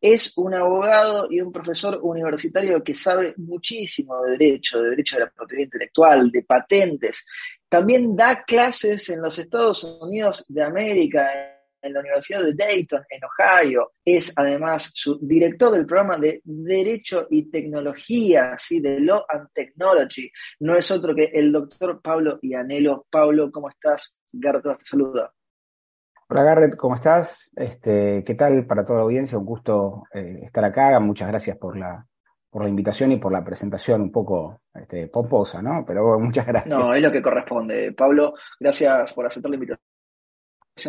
Es un abogado y un profesor universitario que sabe muchísimo de derecho, de derecho de la propiedad intelectual, de patentes. También da clases en los Estados Unidos de América, en la Universidad de Dayton, en Ohio. Es además su director del programa de Derecho y Tecnología, ¿sí? de Law and Technology. No es otro que el doctor Pablo Ianelo. Pablo, ¿cómo estás? Garrett te saluda. Hola Garrett, ¿cómo estás? Este, ¿Qué tal para toda la audiencia? Un gusto eh, estar acá. Muchas gracias por la, por la invitación y por la presentación un poco este, pomposa, ¿no? Pero muchas gracias. No, es lo que corresponde. Pablo, gracias por aceptar la invitación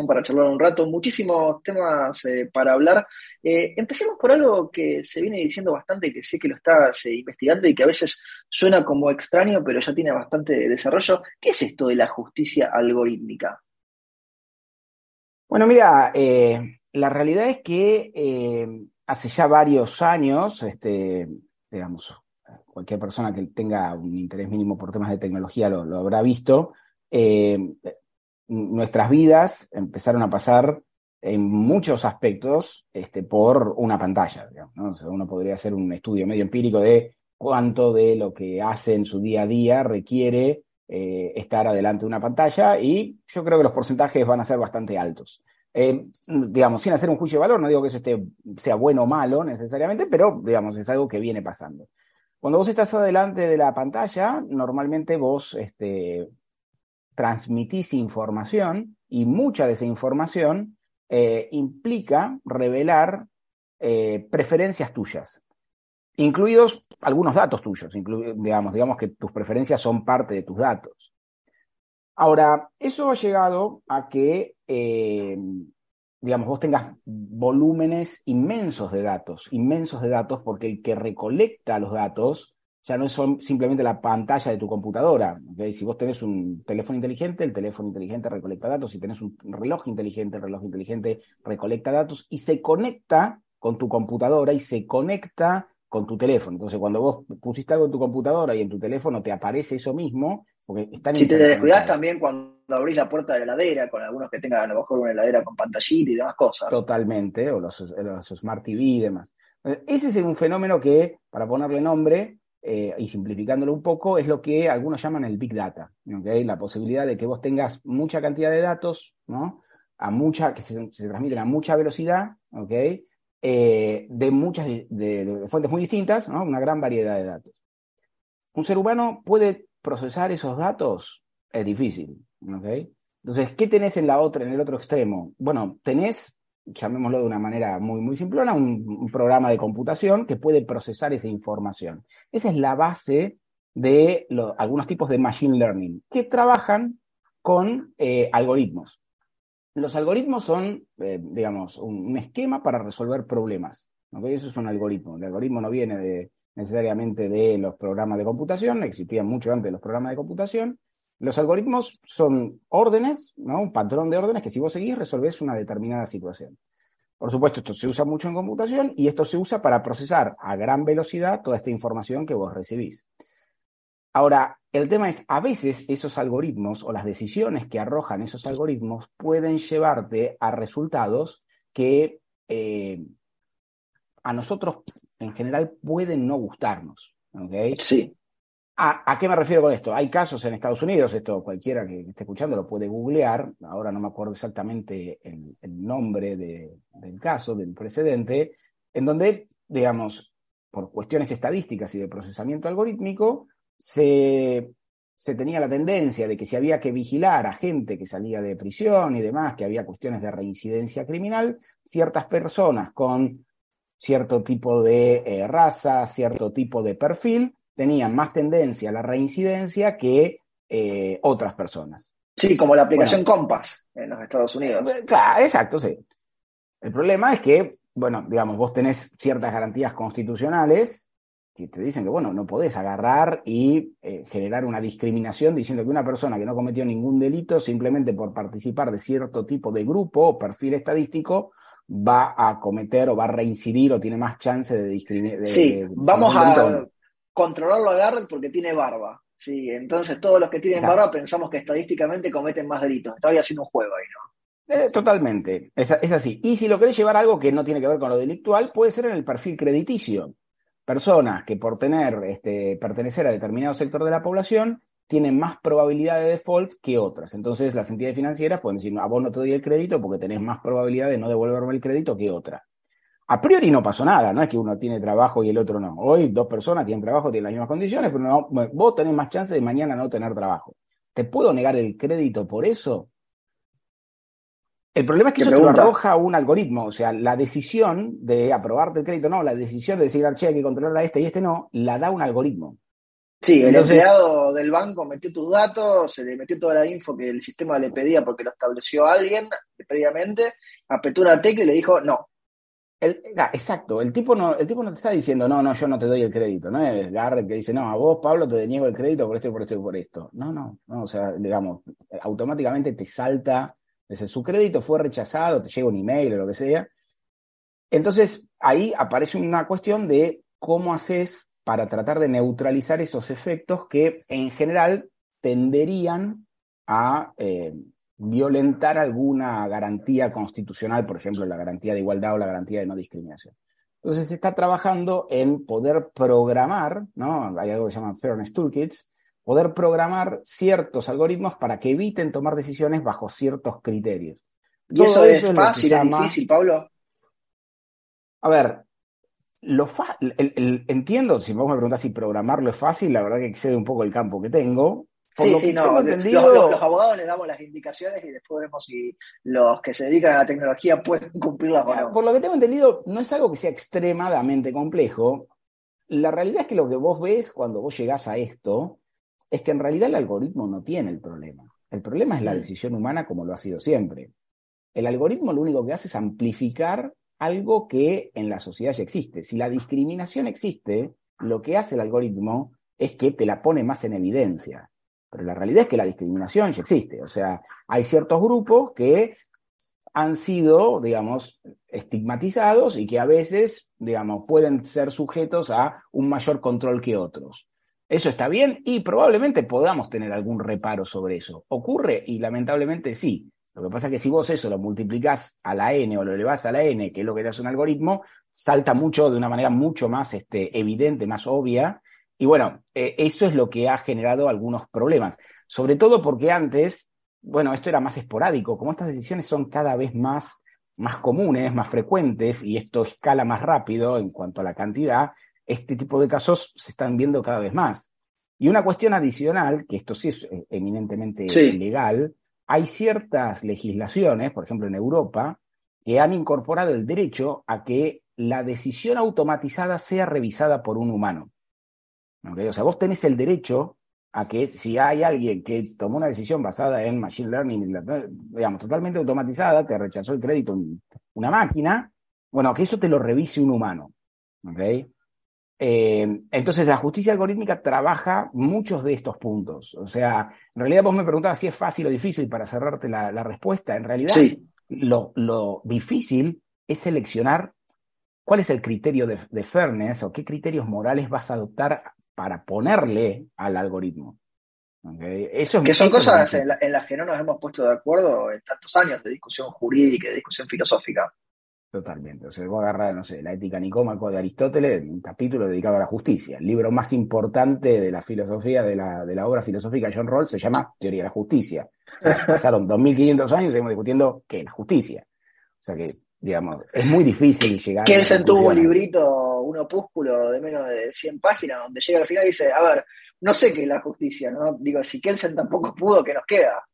para charlar un rato, muchísimos temas eh, para hablar. Eh, empecemos por algo que se viene diciendo bastante, que sé que lo estás eh, investigando y que a veces suena como extraño, pero ya tiene bastante desarrollo. ¿Qué es esto de la justicia algorítmica? Bueno, mira, la realidad es que hace ya varios años, este, digamos, cualquier persona que tenga un interés mínimo por temas de tecnología lo, habrá visto nuestras vidas empezaron a pasar en muchos aspectos este, por una pantalla. uno podría hacer un estudio medio empírico de cuánto de lo que hace en su día a día requiere eh, estar adelante de una pantalla y yo creo que los porcentajes van a ser bastante altos. Eh, digamos, sin hacer un juicio de valor, no digo que eso esté, sea bueno o malo necesariamente, pero digamos, es algo que viene pasando. Cuando vos estás adelante de la pantalla, normalmente vos este, transmitís información y mucha de esa información eh, implica revelar preferencias tuyas, incluidos algunos datos tuyos, digamos, digamos que tus preferencias son parte de tus datos. Ahora, eso ha llegado a que, eh, digamos, vos tengas volúmenes inmensos de datos, inmensos de datos, porque el que recolecta los datos ya no es simplemente la pantalla de tu computadora. Si vos tenés un teléfono inteligente, el teléfono inteligente recolecta datos. Si tenés un reloj inteligente, el reloj inteligente recolecta datos y se conecta con tu computadora y se conecta con tu teléfono. Entonces, cuando vos pusiste algo en tu computadora y en tu teléfono te aparece eso mismo, porque están Si te descuidas también cuando abrís la puerta de la heladera, con algunos que tengan a lo mejor una heladera con pantallita y demás cosas. Totalmente, o los, los Smart TV y demás. Ese es un fenómeno que, para ponerle nombre, eh, y simplificándolo un poco, es lo que algunos llaman el Big Data, la posibilidad de que vos tengas mucha cantidad de datos, ¿no? a mucha, que se, transmiten a mucha velocidad, eh, de muchas de, fuentes muy distintas, una gran variedad de datos. ¿Un ser humano puede procesar esos datos? Es difícil. Entonces, ¿qué tenés en, la otra, en el otro extremo? Bueno, tenés llamémoslo de una manera muy, muy simplona, un, programa de computación que puede procesar esa información. Esa es la base de algunos tipos de machine learning que trabajan con eh, algoritmos. Los algoritmos son, eh, digamos, un, esquema para resolver problemas. Eso es un algoritmo. El algoritmo no viene necesariamente de los programas de computación, existían mucho antes de los programas de computación, los algoritmos son órdenes, ¿no? un patrón de órdenes que si vos seguís resolvés una determinada situación. Por supuesto, esto se usa mucho en computación y esto se usa para procesar a gran velocidad toda esta información que vos recibís. Ahora, el tema es, a veces esos algoritmos o las decisiones que arrojan esos algoritmos pueden llevarte a resultados que eh, a nosotros en general pueden no gustarnos. ¿okay? Sí. ¿A, qué me refiero con esto? Hay casos en Estados Unidos, esto cualquiera que esté escuchando lo puede googlear, ahora no me acuerdo exactamente el, nombre del caso, del precedente, en donde, digamos, por cuestiones estadísticas y de procesamiento algorítmico, se, se tenía la tendencia de que si había que vigilar a gente que salía de prisión y demás, que había cuestiones de reincidencia criminal, ciertas personas con cierto tipo de eh, raza, cierto tipo de perfil, tenían más tendencia a la reincidencia que eh, otras personas. Sí, como la aplicación Compass en los Estados Unidos. Eh, claro, exacto, sí. El problema es que, bueno, digamos, vos tenés ciertas garantías constitucionales que te dicen que, bueno, no podés agarrar y eh, generar una discriminación diciendo que una persona que no cometió ningún delito simplemente por participar de cierto tipo de grupo o perfil estadístico va a cometer o va a reincidir o tiene más chance de discriminar. Sí, vamos a controlarlo a Garrett porque tiene barba. Sí, entonces todos los que tienen barba pensamos que estadísticamente cometen más delitos. Estaba haciendo un juego ahí, ¿no? Eh, totalmente, es, es, así. Y si lo querés llevar a algo que no tiene que ver con lo delictual, puede ser en el perfil crediticio. Personas que por tener, este, pertenecer a determinado sector de la población, tienen más probabilidad de default que otras. Entonces las entidades financieras pueden decir, a vos no te doy el crédito porque tenés más probabilidad de no devolverme el crédito que otra. A priori no pasó nada, no es que uno tiene trabajo y el otro no. Hoy dos personas tienen trabajo, tienen las mismas condiciones, pero no, vos tenés más chance de mañana no tener trabajo. ¿Te puedo negar el crédito por eso? El problema es que eso te lo arroja un algoritmo, o sea, la decisión de aprobarte el crédito, no, la decisión de decir, che, hay que controlar a este y este no, la da un algoritmo. Sí, el empleado del banco metió tus datos, se le metió toda la info que el sistema le pedía porque lo estableció alguien previamente, apretó una tecla y le dijo, no, exacto, el tipo, no, el tipo no te está diciendo, no, no, yo no te doy el crédito, no es Garrett que dice, no, a vos, Pablo, te deniego el crédito por esto, por esto y por esto. No, no, no, o sea, digamos, automáticamente te salta, desde su crédito fue rechazado, te llega un email o lo que sea. Entonces, ahí aparece una cuestión de cómo haces para tratar de neutralizar esos efectos que en general tenderían a eh, violentar alguna garantía constitucional, por ejemplo, la garantía de igualdad o la garantía de no discriminación. Entonces se está trabajando en poder programar, ¿no? Hay algo que se llama Fairness Toolkits, poder programar ciertos algoritmos para que eviten tomar decisiones bajo ciertos criterios. ¿Y eso, es fácil, es difícil, Pablo? A ver, lo entiendo, si vos me preguntás si programarlo es fácil, la verdad que excede un poco el campo que tengo, sí, sí, no. Los, abogados les damos las indicaciones y después vemos si los que se dedican a la tecnología pueden cumplirlas o no. Por lo que tengo entendido, no es algo que sea extremadamente complejo. La realidad es que lo que vos ves cuando vos llegás a esto es que en realidad el algoritmo no tiene el problema. El problema es la mm. decisión humana como lo ha sido siempre. El algoritmo lo único que hace es amplificar algo que en la sociedad ya existe. Si la discriminación existe, lo que hace el algoritmo es que te la pone más en evidencia. Pero la realidad es que la discriminación ya existe. O sea, hay ciertos grupos que han sido, digamos, estigmatizados y que a veces, digamos, pueden ser sujetos a un mayor control que otros. Eso está bien y probablemente podamos tener algún reparo sobre eso. ¿Ocurre? Y lamentablemente sí. Lo que pasa es que si vos eso lo multiplicás a la n o lo elevás a la n, que es lo que hace un algoritmo, salta mucho de una manera mucho más este, evidente, más obvia, y bueno, eh, eso es lo que ha generado algunos problemas, sobre todo porque antes, bueno, esto era más esporádico, como estas decisiones son cada vez más, más comunes, más frecuentes, y esto escala más rápido en cuanto a la cantidad, este tipo de casos se están viendo cada vez más. Y una cuestión adicional, que esto sí es eh, eminentemente legal, hay ciertas legislaciones, por ejemplo en Europa, que han incorporado el derecho a que la decisión automatizada sea revisada por un humano. O sea, vos tenés el derecho a que si hay alguien que tomó una decisión basada en machine learning, digamos, totalmente automatizada, te rechazó el crédito una máquina, bueno, que eso te lo revise un humano. Eh, entonces, la justicia algorítmica trabaja muchos de estos puntos. O sea, en realidad vos me preguntabas si es fácil o difícil para cerrarte la, respuesta. En realidad, lo, lo, difícil es seleccionar cuál es el criterio de, de fairness o qué criterios morales vas a adoptar para ponerle al algoritmo. Eso que son cosas en, las que no nos hemos puesto de acuerdo en tantos años de discusión jurídica y de discusión filosófica. Totalmente. O sea, voy a agarrar, no sé, la ética nicómaco de Aristóteles, un capítulo dedicado a la justicia. El libro más importante de la filosofía, de la, de la obra filosófica de John Rawls, se llama Teoría de la Justicia. pasaron 2500 años y seguimos discutiendo qué es la justicia. O sea que digamos, es muy difícil llegar Kelsen tuvo un librito, un opúsculo de menos de 100 páginas, donde llega al final y dice, a ver, no sé qué es la justicia, ¿no? Digo, si Kelsen tampoco pudo, ¿qué nos queda?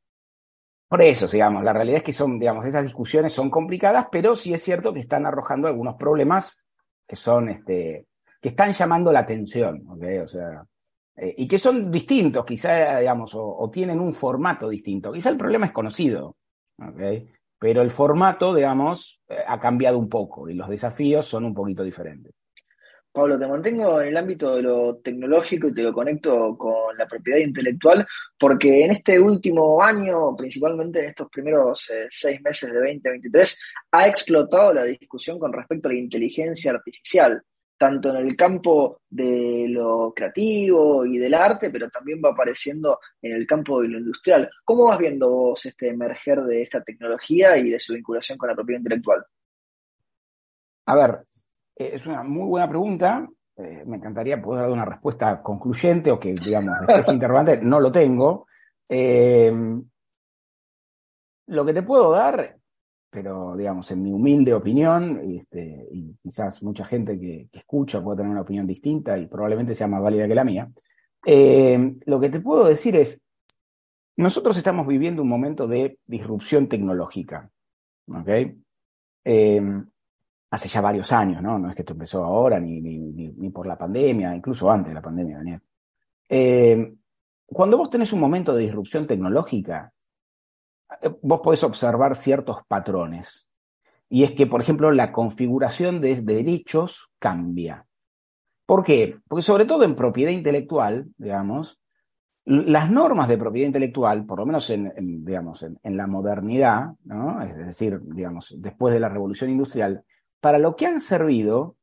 Por eso, digamos, la realidad es que son, digamos, esas discusiones son complicadas, pero sí es cierto que están arrojando algunos problemas que son, este, que están llamando la atención, ¿ok? O sea, eh, y que son distintos, quizá, digamos, o, tienen un formato distinto. Quizá el problema es conocido, ¿ok? pero el formato, digamos, eh, ha cambiado un poco y los desafíos son un poquito diferentes. Pablo, te mantengo en el ámbito de lo tecnológico y te lo conecto con la propiedad intelectual, porque en este último año, principalmente en estos primeros eh, seis meses de 2023, ha explotado la discusión con respecto a la inteligencia artificial, tanto en el campo de lo creativo y del arte, pero también va apareciendo en el campo de lo industrial. ¿Cómo vas viendo vos este emerger de esta tecnología y de su vinculación con la propiedad intelectual? A ver, eh, es una muy buena pregunta. Eh, me encantaría poder dar una respuesta concluyente o que, digamos, despeje interrogante. No lo tengo. Eh, lo que te puedo dar, pero, digamos, en mi humilde opinión, este, y quizás mucha gente que, que, escucha puede tener una opinión distinta y probablemente sea más válida que la mía, lo que te puedo decir es, nosotros estamos viviendo un momento de disrupción tecnológica. ¿ok? Hace ya varios años, ¿no? No es que esto empezó ahora, ni, ni, ni por la pandemia, incluso antes de la pandemia, Daniel. Eh, cuando vos tenés un momento de disrupción tecnológica, eh, vos podés observar ciertos patrones. Y es que, por ejemplo, la configuración de, derechos cambia. ¿Por qué? Porque sobre todo en propiedad intelectual, digamos, las normas de propiedad intelectual, por lo menos en, digamos, en, la modernidad, ¿no? es decir, digamos, después de la revolución industrial, para lo que han servido,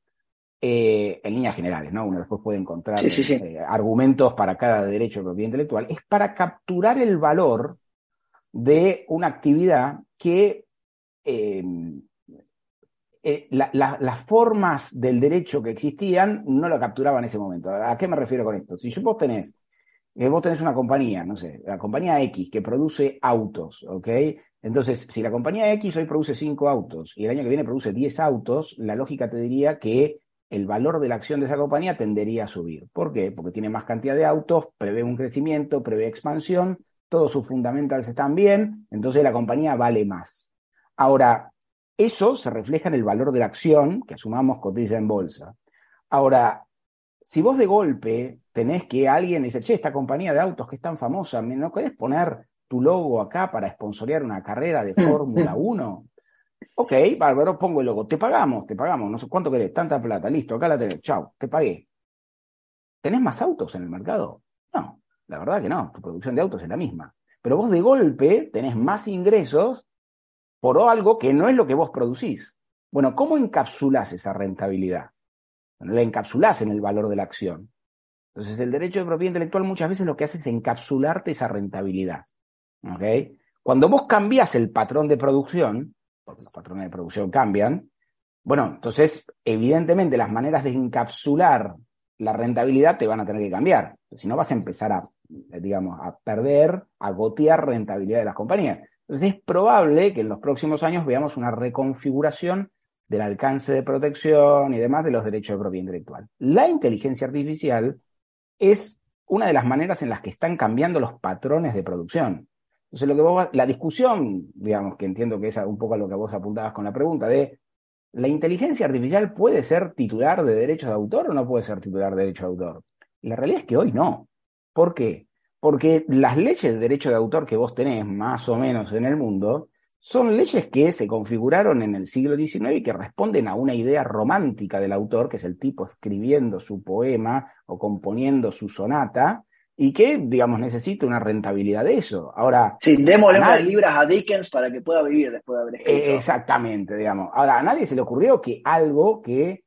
eh, en líneas generales, ¿no? Uno después puede encontrar eh, argumentos para cada derecho de propiedad intelectual, es para capturar el valor de una actividad que eh, las formas del derecho que existían no lo capturaban en ese momento. ¿A qué me refiero con esto? Si vos tenés vos tenés una compañía, no sé, la compañía X que produce autos, ¿ok? Entonces, si la compañía X hoy produce 5 autos y el año que viene produce 10 autos, la lógica te diría que el valor de la acción de esa compañía tendería a subir. ¿Por qué? Porque tiene más cantidad de autos, prevé un crecimiento, prevé expansión, todos sus fundamentals están bien, entonces la compañía vale más. Ahora, eso se refleja en el valor de la acción que asumamos cotiza en bolsa. Ahora, si vos de golpe tenés que alguien dice, che, esta compañía de autos que es tan famosa, ¿no querés poner tu logo acá para sponsorear una carrera de mm, Fórmula 1? Ok, bárbaro, pongo el logo, te pagamos, te pagamos, no sé cuánto querés, tanta plata, listo, acá la tenés, chao, te pagué. ¿Tenés más autos en el mercado? No, la verdad que no, tu producción de autos es la misma. Pero vos de golpe tenés más ingresos por algo que no es lo que vos producís. Bueno, ¿cómo encapsulás esa rentabilidad? La encapsulás en el valor de la acción. Entonces, el derecho de propiedad intelectual muchas veces lo que hace es encapsularte esa rentabilidad. ¿okay? Cuando vos cambias el patrón de producción, porque los patrones de producción cambian, bueno, entonces, evidentemente, las maneras de encapsular la rentabilidad te van a tener que cambiar. Si no, vas a empezar a, digamos, a perder, a gotear rentabilidad de las compañías. Entonces, es probable que en los próximos años veamos una reconfiguración del alcance de protección y demás de los derechos de propiedad intelectual. La inteligencia artificial es una de las maneras en las que están cambiando los patrones de producción. Entonces, lo que vos, la discusión, digamos, que entiendo que es un poco a lo que vos apuntabas con la pregunta de ¿la inteligencia artificial puede ser titular de derechos de autor o no puede ser titular de derechos de autor? la realidad es que hoy no. ¿Por qué? Porque las leyes de derecho de autor que vos tenés más o menos en el mundo son leyes que se configuraron en el siglo XIX y que responden a una idea romántica del autor, que es el tipo escribiendo su poema o componiendo su sonata, y que, digamos, necesita una rentabilidad de eso. Ahora. Sí, démosle unas libras a Dickens para que pueda vivir después de haber escrito. exactamente, digamos. Ahora, a nadie se le ocurrió que algo que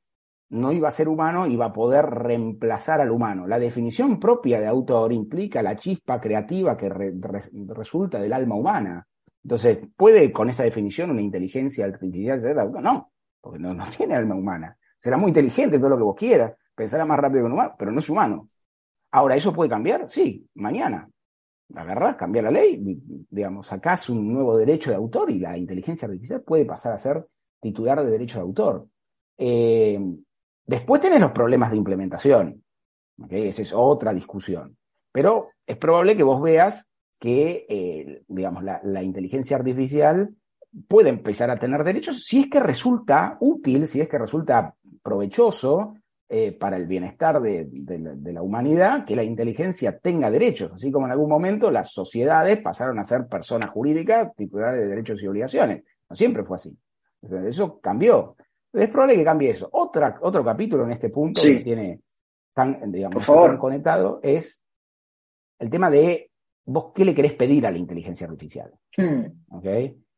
no iba a ser humano iba a poder reemplazar al humano. La definición propia de autor implica la chispa creativa que resulta del alma humana. Entonces, ¿puede con esa definición una inteligencia artificial ser No, porque no, tiene alma humana. Será muy inteligente todo lo que vos quieras, pensará más rápido que un humano, pero no es humano. Ahora, ¿eso puede cambiar? Sí, mañana. Agarrás, cambiar la ley, digamos, sacás un nuevo derecho de autor y la inteligencia artificial puede pasar a ser titular de derecho de autor. Eh, después tenés los problemas de implementación. Esa es otra discusión. Pero es probable que vos veas que, eh, digamos, la, inteligencia artificial puede empezar a tener derechos si es que resulta útil, si es que resulta provechoso eh, para el bienestar de, la humanidad, que la inteligencia tenga derechos, así como en algún momento las sociedades pasaron a ser personas jurídicas titulares de derechos y obligaciones. No siempre fue así. Eso cambió. es probable que cambie eso. Otra, otro capítulo en este punto que tiene tan, digamos, conectado es el tema de vos qué le querés pedir a la inteligencia artificial. Hmm.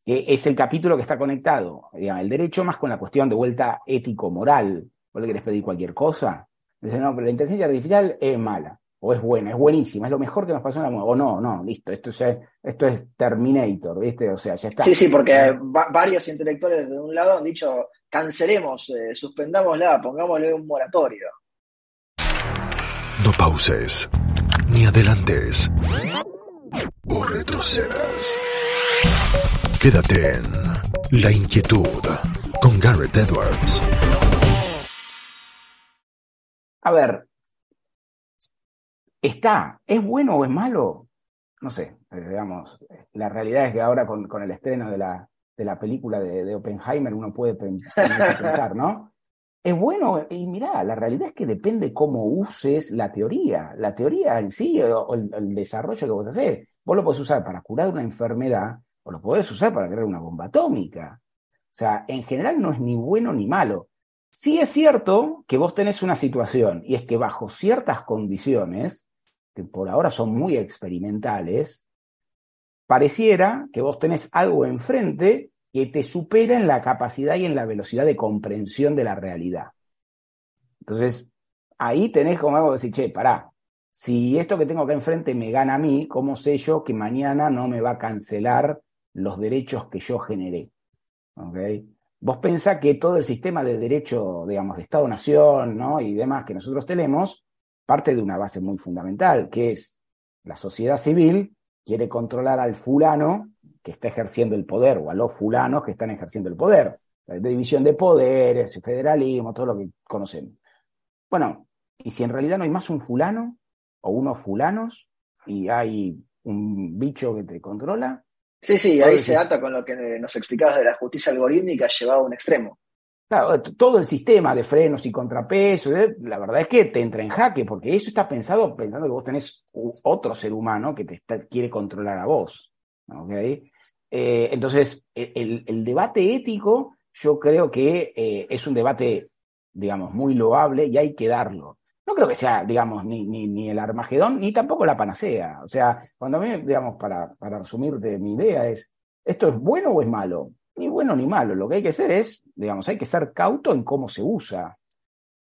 es el capítulo que está conectado, digamos, el derecho más con la cuestión de vuelta ético-moral. Vos le querés pedir cualquier cosa. Dice, no, pero la inteligencia artificial es mala, o es buena, es buenísima, es lo mejor que nos pasó en la mundo. O no, no, listo, esto, es, esto es Terminator, ¿viste? O sea, ya está. Sí, sí, porque varios intelectuales de un lado han dicho, cancelemos, eh, suspendámosla, pongámosle un moratorio. No pauses, ni adelantes, o retrocedas. Quédate en La Inquietud con Garrett Edwards. A ver, está, ¿es bueno o es malo? No sé, eh, digamos, la realidad es que ahora con, el estreno de la, de la película de, Oppenheimer uno puede pensar, ¿no? Es bueno, y mirá, la realidad es que depende cómo uses la teoría, la teoría en sí o, el, desarrollo que vos haces. Vos lo podés usar para curar una enfermedad o lo podés usar para crear una bomba atómica. O sea, en general no es ni bueno ni malo. Sí es cierto que vos tenés una situación, y es que bajo ciertas condiciones, que por ahora son muy experimentales, pareciera que vos tenés algo enfrente que te supera en la capacidad y en la velocidad de comprensión de la realidad. Entonces, ahí tenés como algo de decir, che, pará, si esto que tengo acá enfrente me gana a mí, ¿cómo sé yo que mañana no me va a cancelar los derechos que yo generé? ¿Okay? Vos pensás que todo el sistema de derecho, digamos, de Estado-Nación ¿no? y demás que nosotros tenemos, parte de una base muy fundamental, que es la sociedad civil quiere controlar al fulano que está ejerciendo el poder o a los fulanos que están ejerciendo el poder. La división de poderes, federalismo, todo lo que conocemos. Bueno, ¿y si en realidad no hay más un fulano o unos fulanos y hay un bicho que te controla? Sí, sí, ahí se ata con lo que nos explicabas de la justicia algorítmica llevado a un extremo. Claro, todo el sistema de frenos y contrapesos, ¿eh? la verdad es que te entra en jaque, porque eso está pensado pensando que vos tenés otro ser humano que te quiere controlar a vos. ¿Okay? Eh, entonces, el, debate ético yo creo que eh, es un debate, digamos, muy loable y hay que darlo no creo que sea, digamos, ni, ni, ni, el Armagedón, ni tampoco la panacea. O sea, cuando a mí, digamos, para, para resumirte mi idea es, ¿esto es bueno o es malo? Ni bueno ni malo. Lo que hay que hacer es, digamos, hay que ser cauto en cómo se usa.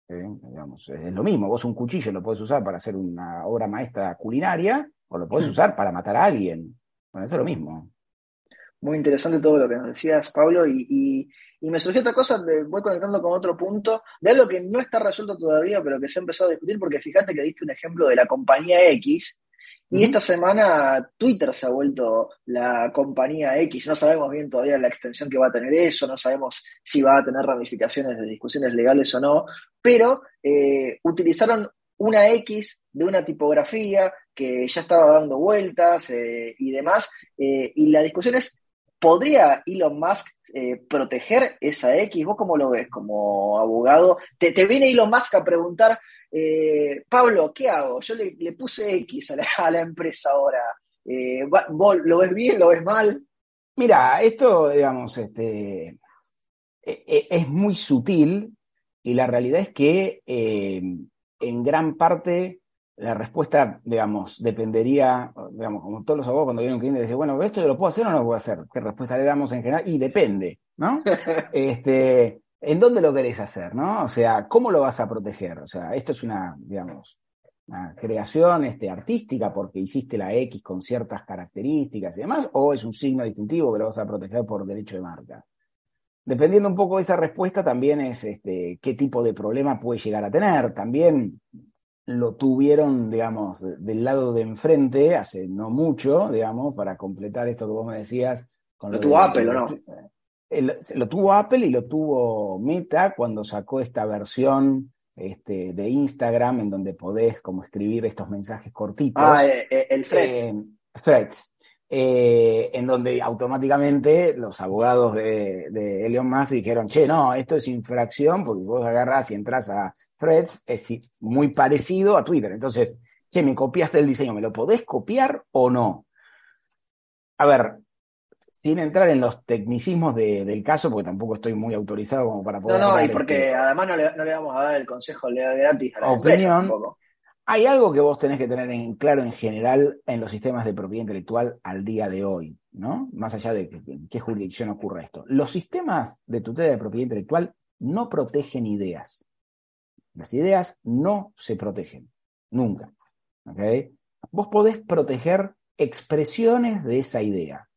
¿Eh? Digamos, es lo mismo, vos un cuchillo lo puedes usar para hacer una obra maestra culinaria o lo puedes mm. usar para matar a alguien. Bueno, eso es lo mismo. Muy interesante todo lo que nos decías, Pablo, y y me surgió otra cosa, voy conectando con otro punto, de algo que no está resuelto todavía, pero que se ha empezado a discutir, porque fíjate que diste un ejemplo de la compañía X, y esta semana Twitter se ha vuelto la compañía X. No sabemos bien todavía la extensión que va a tener eso, no sabemos si va a tener ramificaciones de discusiones legales o no, pero eh, utilizaron una X de una tipografía que ya estaba dando vueltas eh, y demás, eh, y la discusión es ¿Podría Elon Musk eh, proteger esa X? ¿Vos cómo lo ves como abogado? Te, viene Elon Musk a preguntar, Pablo, ¿qué hago? Yo le, puse X a la, empresa ahora. ¿Vos lo ves bien, lo ves mal? Mira, esto, digamos, este, e, e, es muy sutil y la realidad es que en gran parte la respuesta, digamos, dependería, digamos, como todos los abogados cuando viene un cliente y dice, bueno, ¿esto yo lo puedo hacer o no lo puedo hacer? ¿Qué respuesta le damos en general? Y depende, ¿no? este, ¿En dónde lo querés hacer, no? O sea, ¿cómo lo vas a proteger? O sea, esto es una, digamos, una creación este, artística porque hiciste la X con ciertas características y demás, o es un signo distintivo que lo vas a proteger por derecho de marca. Dependiendo un poco de esa respuesta, también es este, qué tipo de problema puede llegar a tener. También lo tuvieron, digamos, del lado de enfrente hace no mucho, digamos, para completar esto que vos me decías. lo, tuvo Apple, ¿o no? lo tuvo Apple y lo tuvo Meta cuando sacó esta versión este, de Instagram en donde podés como escribir estos mensajes cortitos. Ah, eh, eh, el Threads. Eh, threads. En donde automáticamente los abogados de, de Elon Musk dijeron, che, no, esto es infracción porque vos agarrás y entras a Threads es muy parecido a Twitter. Entonces, che, me copiaste el diseño, ¿me lo podés copiar o no? A ver, sin entrar en los tecnicismos del caso, porque tampoco estoy muy autorizado como para poder. No, no, y porque además no le, vamos a dar el consejo gratis a la opinión. Hay algo que vos tenés que tener en claro en general en los sistemas de propiedad intelectual al día de hoy, ¿no? Más allá de qué jurisdicción ocurre esto. Los sistemas de tutela de propiedad intelectual no protegen ideas. Las ideas no se protegen, nunca. Vos podés proteger expresiones de esa idea.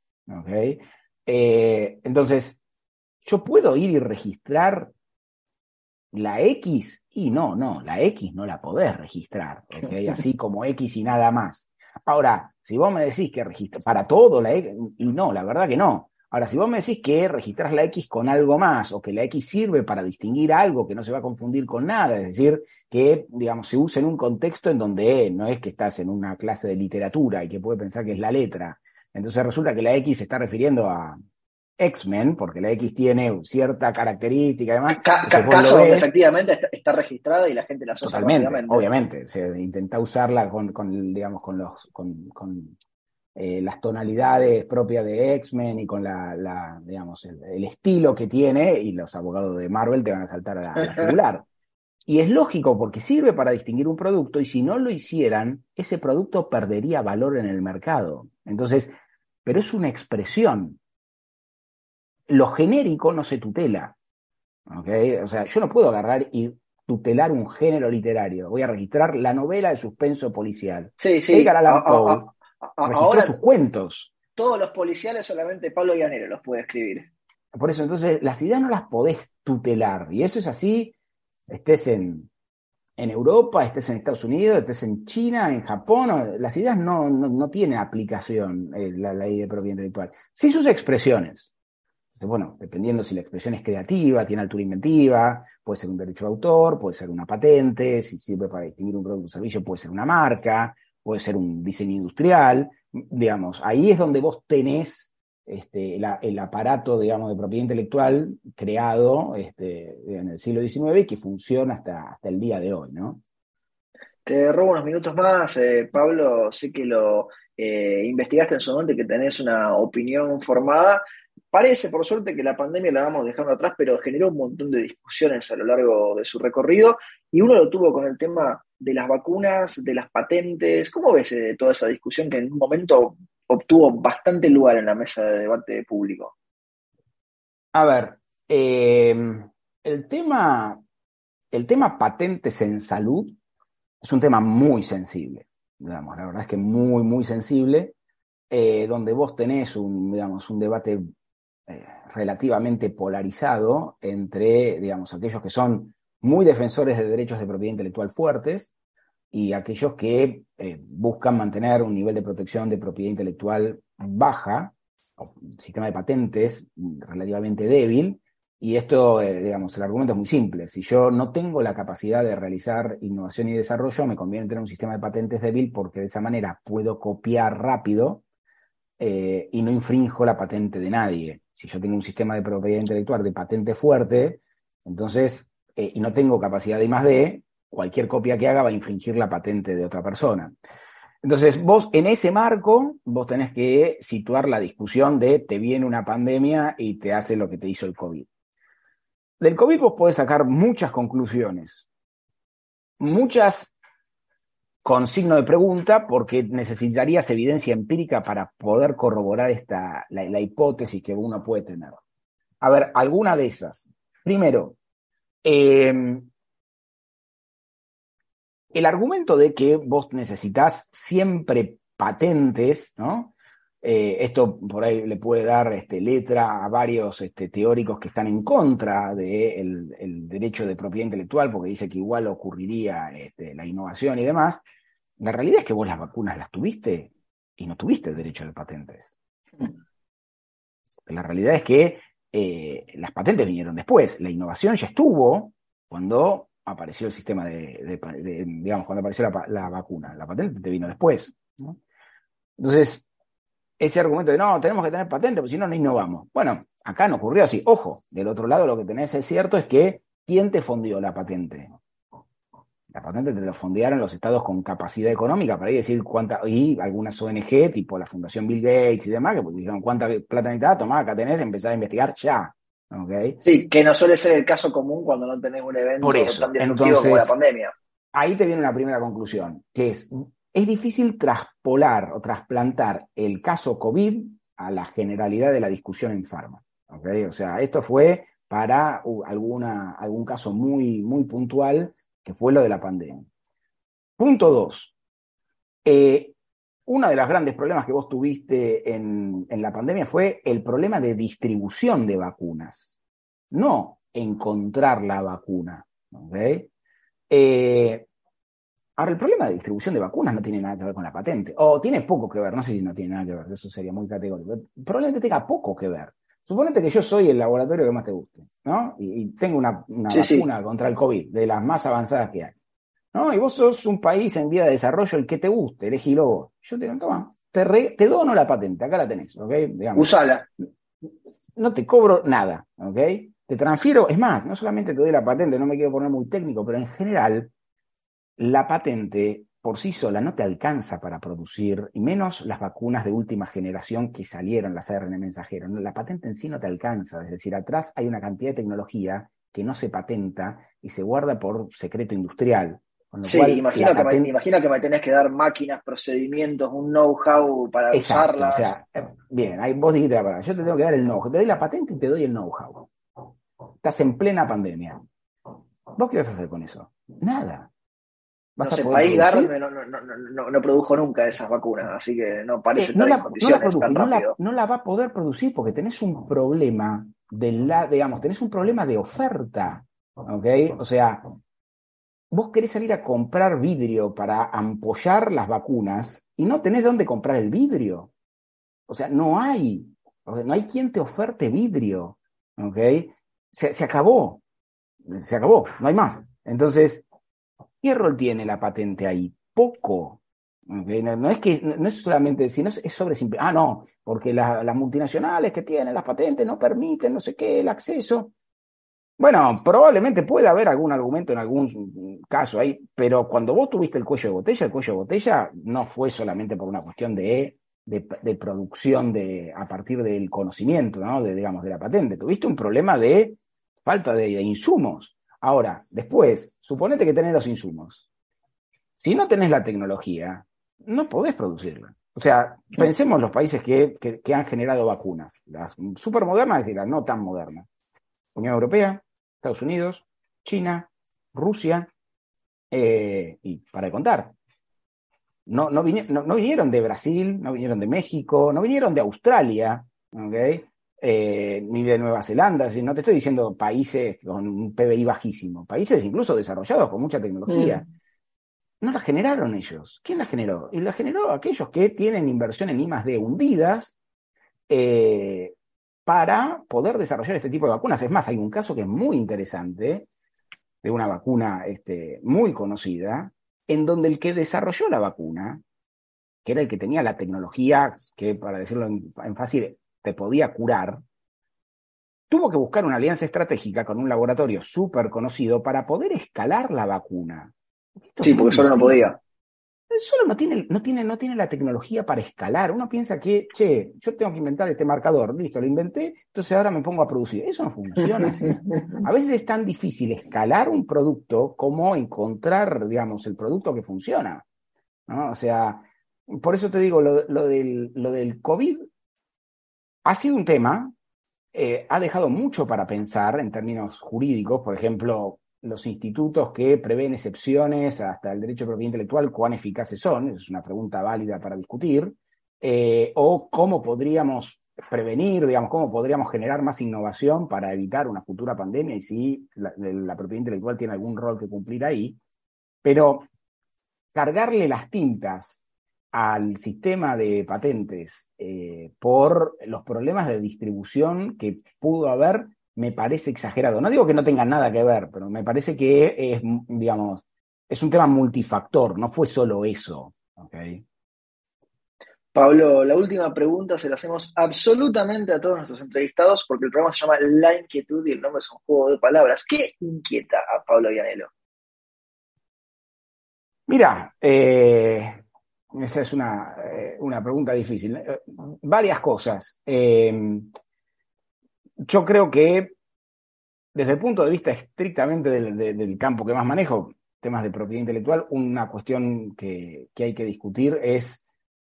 Eh, entonces, yo puedo ir y registrar la X, y no, no, la X no la podés registrar, así como X y nada más. Ahora, si vos me decís que registra para todo la X, y no, la verdad que no. Ahora, si vos me decís que registras la X con algo más, o que la X sirve para distinguir algo que no se va a confundir con nada, es decir, que, digamos, se usa en un contexto en donde no es que estás en una clase de literatura y que puede pensar que es la letra. Entonces resulta que la X se está refiriendo a, X-Men, porque la X tiene cierta característica, además. caso donde efectivamente está, registrada y la gente la asocia Totalmente, obviamente. intenta usarla con, digamos, con los, con, eh, las tonalidades propias de X-Men y con la, digamos, el, estilo que tiene, y los abogados de Marvel te van a saltar a la, celular. Y es lógico porque sirve para distinguir un producto y si no lo hicieran, ese producto perdería valor en el mercado. Entonces, pero es una expresión, lo genérico no se tutela. O sea, yo no puedo agarrar y tutelar un género literario. Voy a registrar la novela de suspenso policial. Sí, sí. ahora sus cuentos. Todos los policiales solamente Pablo Llanero los puede escribir. Por eso, entonces, las ideas no las podés tutelar. Y eso es así, estés en, en Europa, estés en Estados Unidos, estés en China, en Japón. Las ideas no, no, tienen aplicación, eh, la ley de propiedad intelectual. Sí sus expresiones bueno, dependiendo si la expresión es creativa, tiene altura inventiva, puede ser un derecho de autor, puede ser una patente, si sirve para distinguir un producto o servicio, puede ser una marca, puede ser un diseño industrial, digamos, ahí es donde vos tenés este, el aparato, digamos, de propiedad intelectual creado este, en el siglo XIX y que funciona hasta, hasta el día de hoy, ¿no? Te robo unos minutos más, eh, Pablo, sé que lo eh, investigaste en su momento y que tenés una opinión formada. Parece, por suerte, que la pandemia la vamos dejando atrás, pero generó un montón de discusiones a lo largo de su recorrido y uno lo tuvo con el tema de las vacunas, de las patentes. ¿Cómo ves eh, toda esa discusión que en un momento obtuvo bastante lugar en la mesa de debate público? A ver, em, el, tema, el tema patentes en salud es un tema muy sensible, digamos, la verdad es que muy, muy sensible, eh, donde vos tenés un, digamos, un debate eh, relativamente polarizado entre, digamos, aquellos que son muy defensores de derechos de propiedad intelectual fuertes y aquellos que eh, buscan mantener un nivel de protección de propiedad intelectual baja, un sistema de patentes relativamente débil. Y esto, eh, digamos, el argumento es muy simple. Si yo no tengo la capacidad de realizar innovación y desarrollo, me conviene tener un sistema de patentes débil porque de esa manera puedo copiar rápido y no infrinjo la patente de nadie si yo tengo un sistema de propiedad intelectual de patente fuerte, entonces, eh, y no tengo capacidad de I más D, cualquier copia que haga va a infringir la patente de otra persona. Entonces, vos en ese marco, vos tenés que situar la discusión de te viene una pandemia y te hace lo que te hizo el COVID. Del COVID vos podés sacar muchas conclusiones. Muchas con signo de pregunta porque necesitarías evidencia empírica para poder corroborar esta, la, hipótesis que uno puede tener. A ver, alguna de esas. Primero, em, el argumento de que vos necesitas siempre patentes, ¿no? Eh, esto por ahí le puede dar este, letra a varios este, teóricos que están en contra del de el derecho de propiedad intelectual, porque dice que igual ocurriría este, la innovación y demás. La realidad es que vos las vacunas las tuviste y no tuviste derecho de patentes. La realidad es que eh, las patentes vinieron después. La innovación ya estuvo cuando apareció el sistema de, digamos, cuando apareció la, vacuna. La patente te vino después. Entonces, ese argumento de no, tenemos que tener patente, porque si no, no innovamos. Bueno, acá no ocurrió así. Ojo, del otro lado lo que tenés es cierto es que ¿quién te fondió la patente? La patente te lo fondearon los estados con capacidad económica para ir decir cuánta, y algunas ONG, tipo la Fundación Bill Gates y demás, que pues dijeron cuánta plata necesitas, tomá, acá tenés, empezar a investigar ya. ¿okay? Sí, que no suele ser el caso común cuando no tenés un evento Por eso, tan destructivo como la pandemia. Ahí te viene una primera conclusión, que es, es difícil traspolar o trasplantar el caso COVID a la generalidad de la discusión en farma. O sea, esto fue para algún caso muy, muy puntual, que fue lo de la pandemia. Punto dos. Eh, uno de los grandes problemas que vos tuviste en, la pandemia fue el problema de distribución de vacunas, no encontrar la vacuna. ¿ok? Eh, ahora, el problema de distribución de vacunas no tiene nada que ver con la patente, o tiene poco que ver, no sé si no tiene nada que ver, eso sería muy categórico, probablemente tenga poco que ver. Suponete que yo soy el laboratorio que más te guste, ¿no? Y, y tengo una, una Sí, sí. vacuna contra el COVID, de las más avanzadas que hay. ¿No? Y vos sos un país en vía de desarrollo, el que te guste, elegilo vos. Yo te digo, toma, te, re- te dono la patente, acá la tenés, ¿ok? Digamos Usala. no te cobro nada, ¿ok? Te transfiero, es más, no solamente te doy la patente, no me quiero poner muy técnico, pero en general, la patente por sí sola no te alcanza para producir, y menos las vacunas de última generación que salieron, las ARN mensajeras. ¿no? La patente en sí no te alcanza, es decir, atrás hay una cantidad de tecnología que no se patenta y se guarda por secreto industrial. Con lo Sí, cual, imagino que, me, imagino que me tenés que dar máquinas, procedimientos, un know-how para Exacto, usarlas. o sea, eh, bien, ahí vos dijiste la palabra, yo te tengo que dar el know-how, te doy la patente y te doy el know-how. Estás en plena pandemia. ¿Vos qué vas a hacer con eso? Nada. No ¿Vas a sé, poder País no, no, no, produjo nunca esas vacunas, así que no parece Eh, no, estar en condiciones tan y no la- rápido. no la va a poder producir porque tenés un problema de la, digamos, tenés un problema de oferta. ¿Ok? O sea, vos querés salir a comprar vidrio para ampollar las vacunas y no tenés dónde comprar el vidrio. O sea, no hay. No hay quien te oferte vidrio. ¿Ok? Se, se acabó. Se acabó. No hay más. Entonces, ¿qué rol tiene la patente ahí? Poco. No, es que, no es solamente, sino es, sobre simple. Ah, no, porque la- las multinacionales que tienen las patentes no permiten no sé qué, el acceso. Bueno, probablemente pueda haber algún argumento en algún caso ahí, pero cuando vos tuviste el cuello de botella, el cuello de botella no fue solamente por una cuestión de, de, producción de, a partir del conocimiento, ¿no? De, digamos, de la patente. Tuviste un problema de falta de insumos. Ahora, después, suponete que tenés los insumos. Si no tenés la tecnología, no podés producirla. O sea, pensemos los países que, que, que han generado vacunas, las super modernas y las no tan modernas. Unión Europea, Estados Unidos, China, Rusia, eh, y para de contar. No, no, vine- no- no vinieron de Brasil, no vinieron de México, no vinieron de Australia, ¿ok? Eh, ni de Nueva Zelanda, decir, no te estoy diciendo países con un PBI bajísimo, países incluso desarrollados con mucha tecnología. No la generaron ellos. ¿Quién la generó? Y la generó aquellos que tienen inversión en I más D hundidas eh, para poder desarrollar este tipo de vacunas. Es más, hay un caso que es muy interesante de una vacuna este, muy conocida, en donde el que desarrolló la vacuna, que era el que tenía la tecnología que, para decirlo en, en fácil, te podía curar, tuvo que buscar una alianza estratégica con un laboratorio súper conocido para poder escalar la vacuna. Esto Sí, porque solo no podía. Solo no tiene, no, tiene, no tiene la tecnología para escalar. Uno piensa que, che, yo tengo que inventar este marcador, listo, lo inventé, entonces ahora me pongo a producir. Eso no funciona así. A veces es tan difícil escalar un producto como encontrar, digamos, el producto que funciona. ¿no? O sea, por eso te digo, lo, lo del, lo del COVID ha sido un tema, eh, ha dejado mucho para pensar en términos jurídicos, por ejemplo, los institutos que prevén excepciones hasta el derecho de propiedad intelectual, cuán eficaces son, es una pregunta válida para discutir, eh, o cómo podríamos prevenir, digamos, cómo podríamos generar más innovación para evitar una futura pandemia y si la, la propiedad intelectual tiene algún rol que cumplir ahí. Pero cargarle las tintas al sistema de patentes eh, por los problemas de distribución que pudo haber, me parece exagerado. No digo que no tenga nada que ver, pero me parece que es, digamos, es un tema multifactor, no fue solo eso. ¿okay? Pablo, la última pregunta se la hacemos absolutamente a todos nuestros entrevistados porque el programa se llama La Inquietud y el nombre es un juego de palabras. ¿Qué inquieta a Pablo Vianelo? Mira, eh, esa es una, eh, una pregunta difícil. Eh, varias cosas. Eh, yo creo que desde el punto de vista estrictamente del, del, campo que más manejo, temas de propiedad intelectual, una cuestión que, que hay que discutir es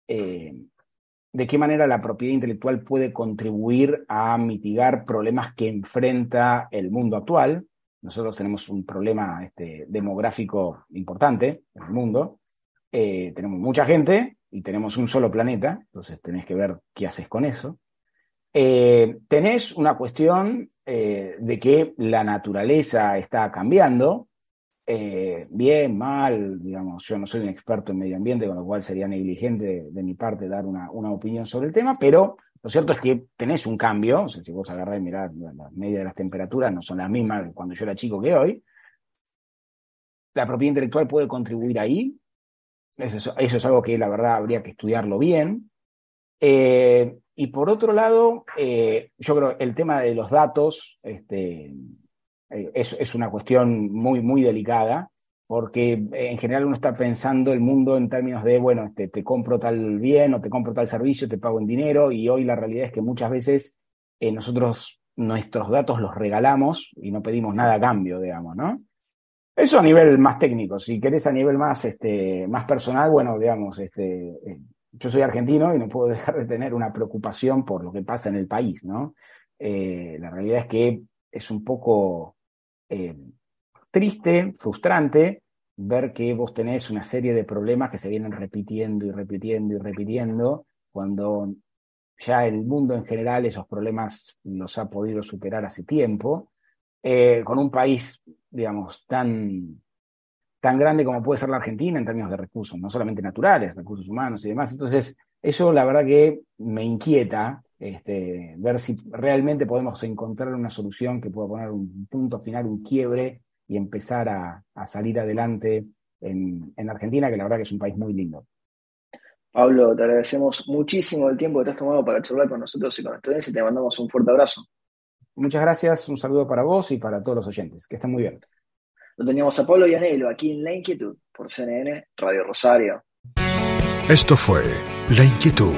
de qué manera la propiedad intelectual puede contribuir a mitigar problemas que enfrenta el mundo actual. Nosotros tenemos un problema este, demográfico importante en el mundo. Eh, tenemos mucha gente y tenemos un solo planeta, entonces tenés que ver qué haces con eso. Eh, tenés una cuestión eh, de que la naturaleza está cambiando, bien, mal, digamos, yo no soy un experto en medio ambiente, con lo cual sería negligente de, mi parte dar una, opinión sobre el tema, pero lo cierto es que tenés un cambio, si vos agarrás y mirás la media de las temperaturas, no son las mismas cuando yo era chico que hoy. La propiedad intelectual puede contribuir ahí, eso, es algo que la verdad habría que estudiarlo bien. Eh, y por otro lado, eh, yo creo el tema de los datos este, eh, es, una cuestión muy, muy delicada, porque en general uno está pensando el mundo en términos de, bueno, te, te compro tal bien o te compro tal servicio, te pago en dinero, y hoy la realidad es que muchas veces nosotros nuestros datos los regalamos y no pedimos nada a cambio, digamos, ¿no? Eso a nivel más técnico. Si querés a nivel más, este, más personal, bueno, digamos, este, eh, yo soy argentino y no puedo dejar de tener una preocupación por lo que pasa en el país, ¿no? Eh, la realidad es que es un poco eh, triste, frustrante, ver que vos tenés una serie de problemas que se vienen repitiendo y repitiendo y repitiendo, cuando ya el mundo en general esos problemas los ha podido superar hace tiempo. Con un país, digamos, tan, tan grande como puede ser la Argentina en términos de recursos, no solamente naturales, recursos humanos y demás. Entonces, eso la verdad que me inquieta este, ver si realmente podemos encontrar una solución que pueda poner un punto final, un quiebre y empezar a, salir adelante en, en, Argentina, que la verdad que es un país muy lindo. Pablo, te agradecemos muchísimo el tiempo que te has tomado para charlar con nosotros y con estudiantes y te mandamos un fuerte abrazo. Muchas gracias, un saludo para vos y para todos los oyentes. Que estén muy bien. Lo teníamos a Pablo Yanelo aquí en La Inquietud por CNN Radio Rosario. Esto fue La Inquietud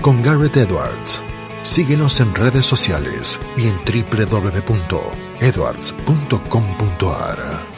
con Garrett Edwards. Síguenos en redes sociales y en www.edwards.com.ar.